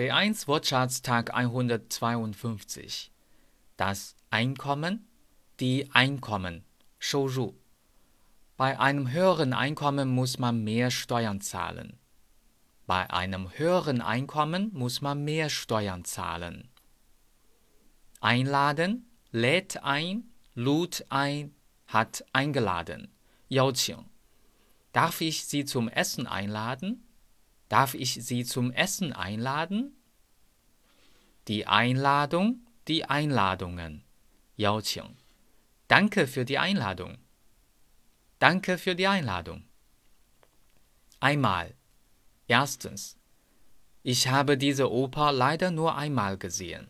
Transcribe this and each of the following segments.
B1 Wortschatztag 152. Das Einkommen, die Einkommen, 收入。Bei einem höheren Einkommen muss man mehr Steuern zahlen. Bei einem höheren Einkommen muss man mehr Steuern zahlen. Einladen, lädt ein, lud ein, hat eingeladen. 邀请. Darf ich Sie zum Essen einladen? Darf ich Sie zum Essen einladen? Die Einladung, die Einladungen. 邀请. Danke für die Einladung. Danke für die Einladung. Einmal. Erstens. Ich habe diese Oper leider nur einmal gesehen.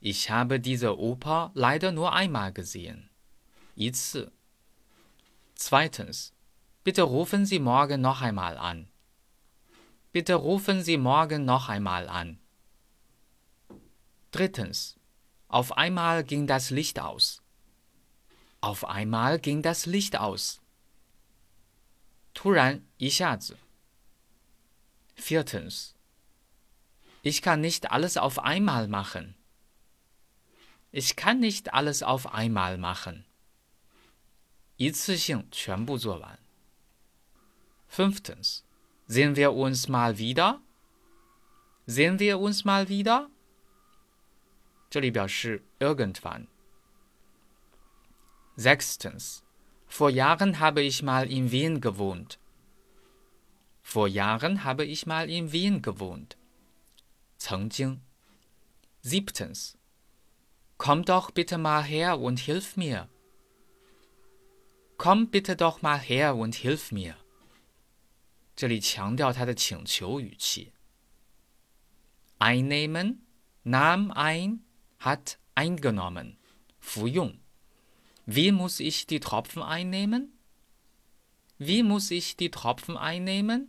Ich habe diese Oper leider nur einmal gesehen. 一次. Zweitens. Bitte rufen Sie morgen noch einmal an. Bitte rufen Sie morgen noch einmal an. Drittens. Auf einmal ging das Licht aus. Auf einmal ging das Licht aus. 突然一下子. Viertens. Ich kann nicht alles auf einmal machen. Ich kann nicht alles auf einmal machen. 一次性全部做完. Fünftens. Sehen wir uns mal wieder? Sehen wir uns mal wieder? 这里表示 irgendwann. Sechstens. Vor Jahren habe ich mal in Wien gewohnt. Vor Jahren habe ich mal in Wien gewohnt. 曾经. Siebtens. Komm doch bitte mal her und hilf mir. Komm bitte doch mal her und hilf mir. 这里强调他的请求语气。Einnehmen, nahm ein, hat eingenommen, 服用。Wie muss ich die Tropfen einnehmen? Wie muss ich die Tropfen einnehmen?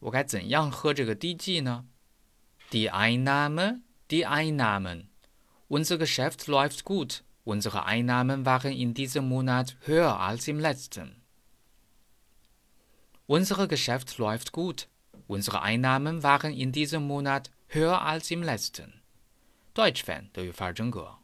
我该怎样喝这个滴剂呢？Die Einnahme, die Einnahmen. Unser Geschäft läuft gut. Unsere Einnahmen waren in diesem Monat höher als im letzten. Unser Geschäft läuft gut. Unsere Einnahmen waren in diesem Monat höher als im letzten. Deutsch-Fan 德语范儿真格。